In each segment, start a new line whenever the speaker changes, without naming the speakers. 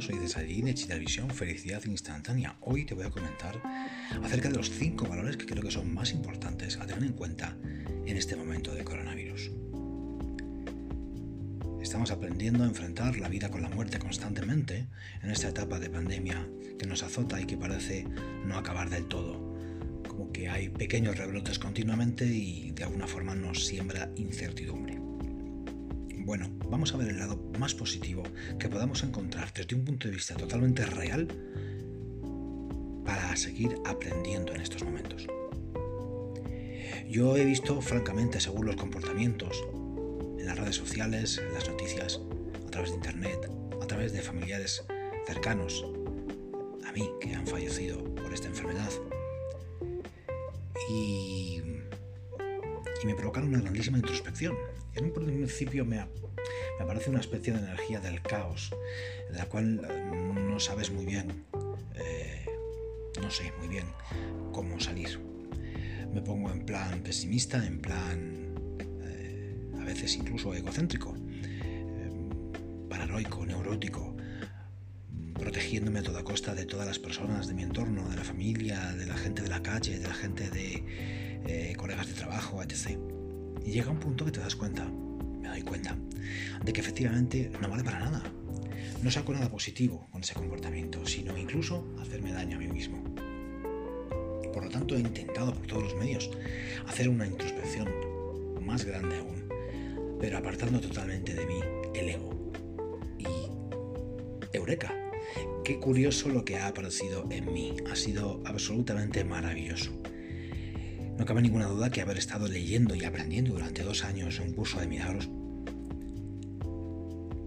Soy Desadín de Chitavisión, Felicidad Instantánea. Hoy te voy a comentar acerca de los 5 valores que creo que son más importantes a tener en cuenta en este momento de coronavirus. Estamos aprendiendo a enfrentar la vida con la muerte constantemente en esta etapa de pandemia que nos azota y que parece no acabar del todo. Como que hay pequeños rebrotes continuamente y de alguna forma nos siembra incertidumbre. Bueno, vamos a ver el lado más positivo que podamos encontrar desde un punto de vista totalmente real para seguir aprendiendo en estos momentos. Yo he visto, francamente, según los comportamientos, en las redes sociales, en las noticias, a través de internet, a través de familiares cercanos a mí que han fallecido por esta enfermedad. Y, y me provocaron una grandísima introspección. En un principio me, me aparece una especie de energía del caos, en la cual eh, no sabes muy bien, eh, no sé muy bien cómo salir. Me pongo en plan pesimista, en plan eh, a veces incluso egocéntrico, paranoico, neurótico, protegiéndome a toda costa de todas las personas de mi entorno, de la familia, de la gente de la calle, de la gente de colegas de trabajo, etc. Y llega un punto que te das cuenta, me doy cuenta, de que efectivamente no vale para nada. No saco nada positivo con ese comportamiento, sino incluso hacerme daño a mí mismo. Por lo tanto, he intentado por todos los medios hacer una introspección más grande aún, pero apartando totalmente de mí el ego. Y Eureka, qué curioso lo que ha aparecido en mí. Ha sido absolutamente maravilloso. No cabe ninguna duda que haber estado leyendo y aprendiendo durante dos años un curso de milagros,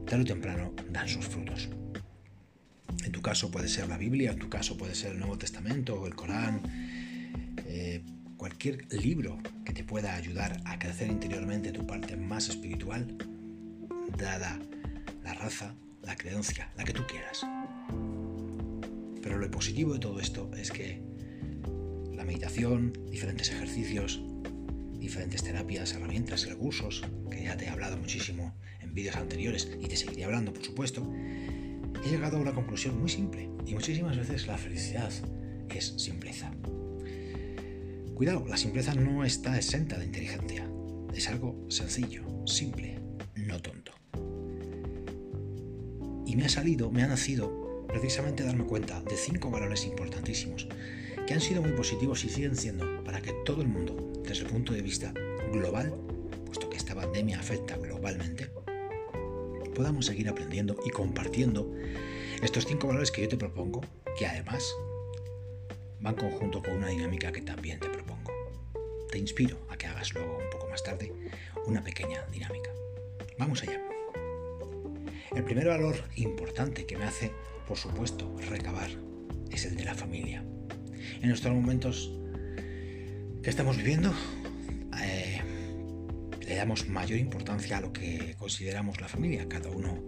tarde o temprano dan sus frutos. En tu caso puede ser la Biblia, en tu caso puede ser el Nuevo Testamento o el Corán, eh, cualquier libro que te pueda ayudar a crecer interiormente tu parte más espiritual, dada la raza, la creencia, la que tú quieras. Pero lo positivo de todo esto es que meditación, diferentes ejercicios, diferentes terapias, herramientas, recursos, que ya te he hablado muchísimo en vídeos anteriores y te seguiré hablando, por supuesto, he llegado a una conclusión muy simple y muchísimas veces la felicidad es simpleza. Cuidado, la simpleza no está exenta de inteligencia, es algo sencillo, simple, no tonto. Y me ha salido, me ha nacido precisamente darme cuenta de cinco valores importantísimos que han sido muy positivos y siguen siendo para que todo el mundo, desde el punto de vista global, puesto que esta pandemia afecta globalmente, podamos seguir aprendiendo y compartiendo estos cinco valores que yo te propongo, que además van conjunto con una dinámica que también te propongo. Te inspiro a que hagas luego un poco más tarde una pequeña dinámica. Vamos allá. El primer valor importante que me hace, por supuesto, recabar es el de la familia en estos momentos que estamos viviendo, eh, le damos mayor importancia a lo que consideramos la familia, cada uno,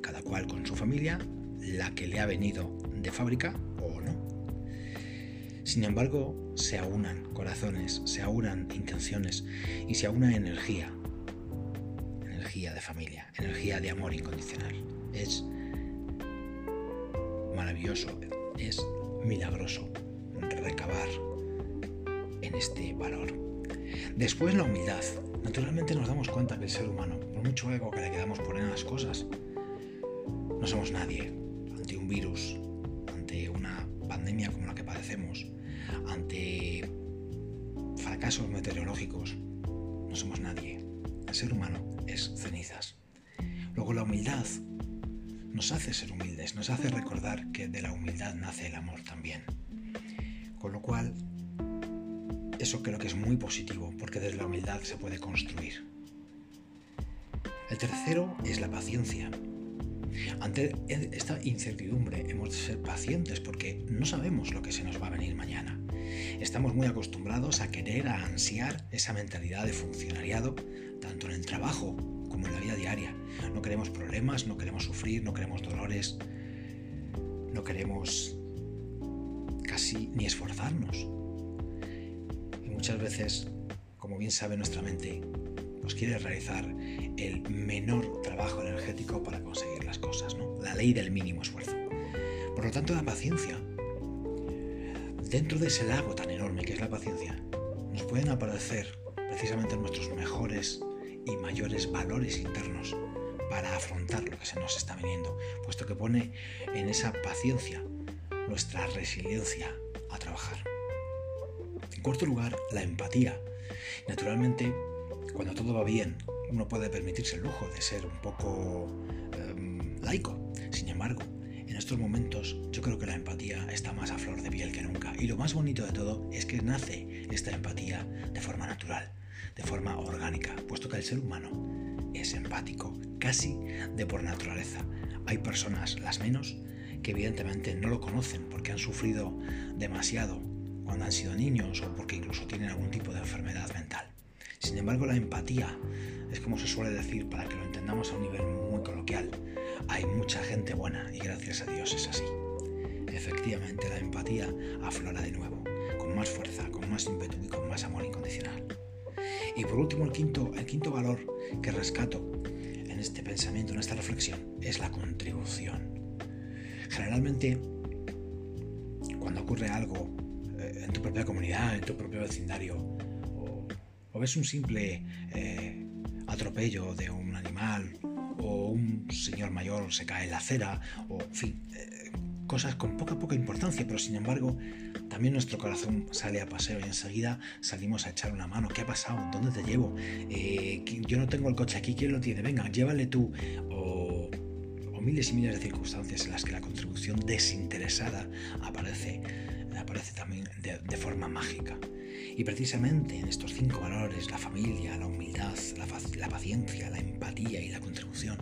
cada cual con su familia, la que le ha venido de fábrica o no. Sin embargo, se aunan corazones, se aunan intenciones y se aúna energía, energía de familia, energía de amor incondicional. Es maravilloso, es milagroso recabar en este valor. Después la humildad. Naturalmente nos damos cuenta que el ser humano, por mucho ego que le quedamos poner a las cosas, no somos nadie ante un virus, ante una pandemia como la que padecemos, ante fracasos meteorológicos. No somos nadie. El ser humano es cenizas. Luego la humildad nos hace ser humildes, nos hace recordar que de la humildad nace el amor también. Con lo cual, eso creo que es muy positivo, porque desde la humildad se puede construir. El tercero es la paciencia. Ante esta incertidumbre hemos de ser pacientes porque no sabemos lo que se nos va a venir mañana. Estamos muy acostumbrados a querer, a ansiar esa mentalidad de funcionariado, tanto en el trabajo como en la vida diaria. No queremos problemas, no queremos sufrir, no queremos dolores, no queremos casi ni esforzarnos. Y muchas veces, como bien sabe nuestra mente, pues quiere realizar el menor trabajo energético para conseguir las cosas, ¿no? La ley del mínimo esfuerzo. Por lo tanto, la paciencia, dentro de ese lago tan enorme que es la paciencia, nos pueden aparecer precisamente nuestros mejores y mayores valores internos para afrontar lo que se nos está viniendo, puesto que pone en esa paciencia nuestra resiliencia a trabajar. En cuarto lugar, la empatía. Naturalmente, cuando todo va bien, uno puede permitirse el lujo de ser un poco em, laico. Sin embargo, en estos momentos yo creo que la empatía está más a flor de piel que nunca. Y lo más bonito de todo es que nace esta empatía de forma natural, de forma orgánica, puesto que el ser humano es empático, casi de por naturaleza. Hay personas, las menos, que evidentemente no lo conocen porque han sufrido demasiado cuando han sido niños o porque incluso tienen algún tipo de enfermedad mental. Sin embargo, la empatía es como se suele decir para que lo entendamos a un nivel muy coloquial. Hay mucha gente buena y gracias a Dios es así. Efectivamente, la empatía aflora de nuevo, con más fuerza, con más ímpetu y con más amor incondicional. Y por último, el quinto, el quinto valor que rescato en este pensamiento, en esta reflexión, es la contribución. Generalmente, cuando ocurre algo eh, en tu propia comunidad, en tu propio vecindario, o, ves un simple eh, atropello de un animal, o un señor mayor se cae en la acera, o en fin, eh, cosas con poca poca importancia, pero sin embargo también nuestro corazón sale a paseo y enseguida salimos a echar una mano. ¿Qué ha pasado? ¿Dónde te llevo? yo no tengo el coche aquí, ¿quién lo tiene? Venga, llévale tú. Miles y miles de circunstancias en las que la contribución desinteresada aparece, aparece también de, forma mágica. Y precisamente en estos cinco valores, la familia, la humildad, la, la paciencia, la empatía y la contribución,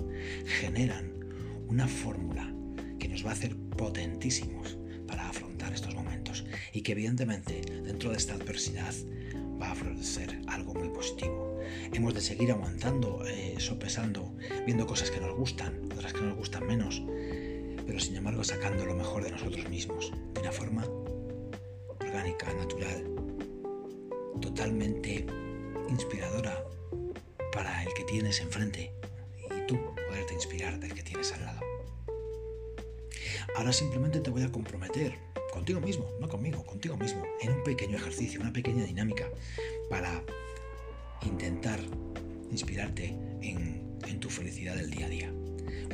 generan una fórmula que nos va a hacer potentísimos para afrontar estos momentos y que evidentemente dentro de esta adversidad va a florecer algo muy positivo hemos de seguir aguantando, eh, sopesando, viendo cosas que nos gustan, otras que nos gustan menos, pero sin embargo sacando lo mejor de nosotros mismos, de una forma orgánica, natural, totalmente inspiradora para el que tienes enfrente y tú poderte inspirar del que tienes al lado. Ahora simplemente te voy a comprometer contigo mismo, no conmigo, contigo mismo, en un pequeño ejercicio, una pequeña dinámica para intentar inspirarte en, tu felicidad del día a día.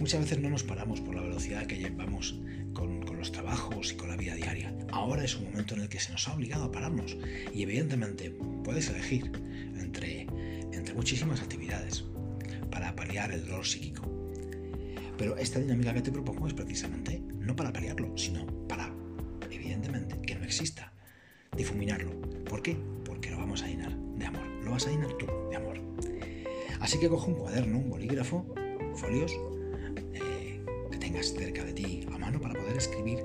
Muchas veces no nos paramos por la velocidad que llevamos con, los trabajos y con la vida diaria. Ahora es un momento en el que se nos ha obligado a pararnos y evidentemente puedes elegir entre, entre muchísimas actividades para paliar el dolor psíquico. Pero esta dinámica que te propongo es precisamente no para paliarlo, sino para, que no exista, difuminarlo. ¿Por qué? Porque lo vamos a llenar de amor lo vas a llenar tú de amor. Así que coge un cuaderno, un bolígrafo, folios eh, que tengas cerca de ti a mano para poder escribir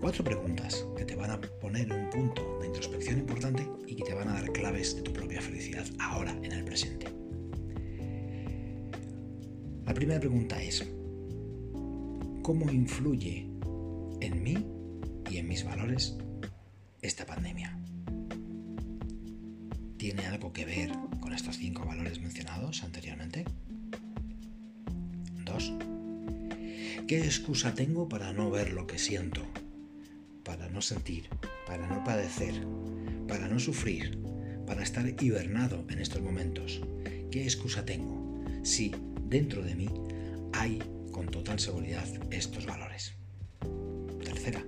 cuatro preguntas que te van a poner un punto de introspección importante y que te van a dar claves de tu propia felicidad ahora, en el presente. La primera pregunta es, ¿cómo influye en mí y en mis valores esta pandemia? tiene algo que ver con estos cinco valores mencionados anteriormente? 2. ¿Qué excusa tengo para no ver lo que siento? Para no sentir, para no padecer, para no sufrir, para estar hibernado en estos momentos. ¿Qué excusa tengo si dentro de mí hay con total seguridad estos valores? Tercera.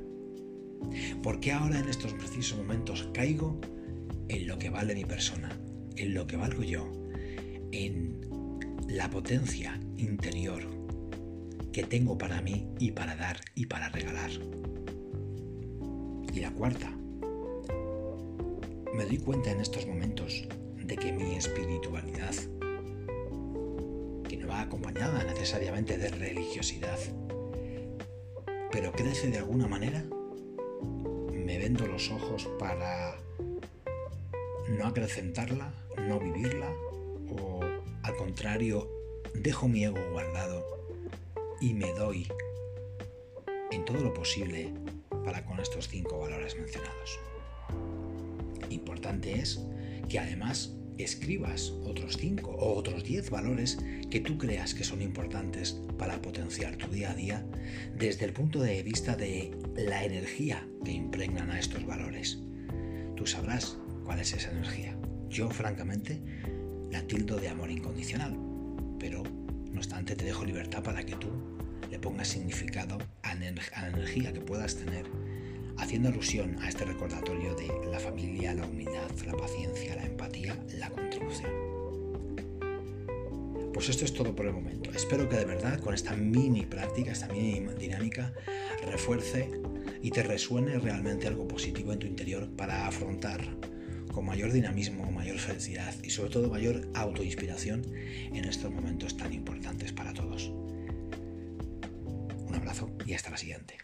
¿Por qué ahora en estos precisos momentos caigo en lo que vale mi persona, en lo que valgo yo, en la potencia interior que tengo para mí y para dar y para regalar. Y la cuarta, me doy cuenta en estos momentos de que mi espiritualidad, que no va acompañada necesariamente de religiosidad, pero crece de alguna manera, los ojos para no acrecentarla, no vivirla, o al contrario, dejo mi ego guardado y me doy en todo lo posible para con estos cinco valores mencionados. Importante es que además escribas otros 5 o otros 10 valores que tú creas que son importantes para potenciar tu día a día desde el punto de vista de la energía que impregnan a estos valores. Tú sabrás cuál es esa energía. Yo, francamente, la tildo de amor incondicional, pero no obstante te dejo libertad para que tú le pongas significado a la energía que puedas tener haciendo alusión a este recordatorio de la familia, la humildad, la paciencia, la empatía, la contribución. Pues esto es todo por el momento. Espero que de verdad con esta mini práctica, esta mini dinámica, refuerce y te resuene realmente algo positivo en tu interior para afrontar con mayor dinamismo, mayor felicidad y sobre todo mayor autoinspiración en estos momentos tan importantes para todos. Un abrazo y hasta la siguiente.